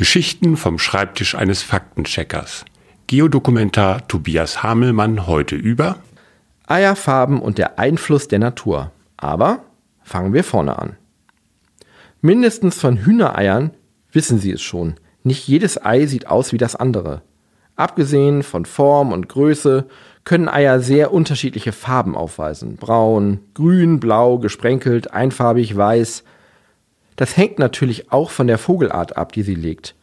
Geschichten vom Schreibtisch eines Faktencheckers. Geodokumentar Tobias Hamelmann heute über Eierfarben und der Einfluss der Natur. Aber fangen wir vorne an. Mindestens von Hühnereiern wissen Sie es schon. Nicht jedes Ei sieht aus wie das andere. Abgesehen von Form und Größe können Eier sehr unterschiedliche Farben aufweisen. Braun, grün, blau, gesprenkelt, einfarbig, weiß. Das hängt natürlich auch von der Vogelart ab, die sie legt.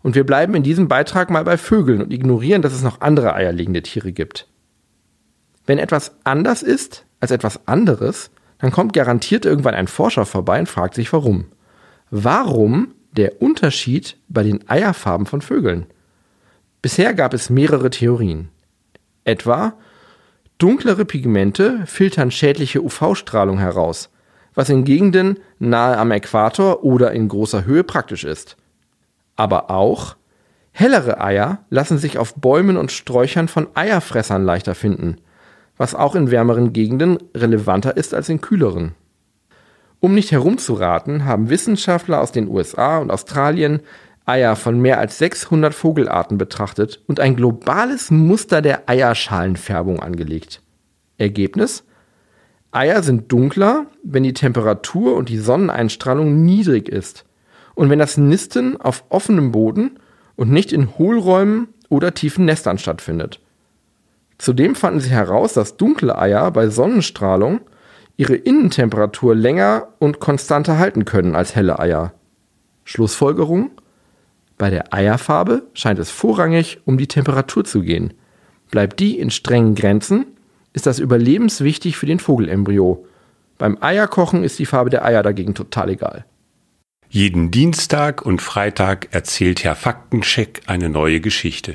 Und wir bleiben in diesem Beitrag mal bei Vögeln und ignorieren, dass es noch andere eierlegende Tiere gibt. Wenn etwas anders ist als etwas anderes, dann kommt garantiert irgendwann ein Forscher vorbei und fragt sich warum. Warum der Unterschied bei den Eierfarben von Vögeln? Bisher gab es mehrere Theorien. Etwa, dunklere Pigmente filtern schädliche UV-Strahlung heraus, was in Gegenden nahe am Äquator oder in großer Höhe praktisch ist. Aber auch, hellere Eier lassen sich auf Bäumen und Sträuchern von Eierfressern leichter finden, was auch in wärmeren Gegenden relevanter ist als in kühleren. Um nicht herumzuraten, haben Wissenschaftler aus den USA und Australien Eier von mehr als 600 Vogelarten betrachtet und ein globales Muster der Eierschalenfärbung angelegt. Ergebnis? Eier sind dunkler, wenn die Temperatur und die Sonneneinstrahlung niedrig ist und wenn das Nisten auf offenem Boden und nicht in Hohlräumen oder tiefen Nestern stattfindet. Zudem fanden sie heraus, dass dunkle Eier bei Sonnenstrahlung ihre Innentemperatur länger und konstanter halten können als helle Eier. Schlussfolgerung? Bei der Eierfarbe scheint es vorrangig um die Temperatur zu gehen. Bleibt die in strengen Grenzen, ist das überlebenswichtig für den Vogelembryo. Beim Eierkochen ist die Farbe der Eier dagegen total egal. Jeden Dienstag und Freitag erzählt Herr Faktencheck eine neue Geschichte.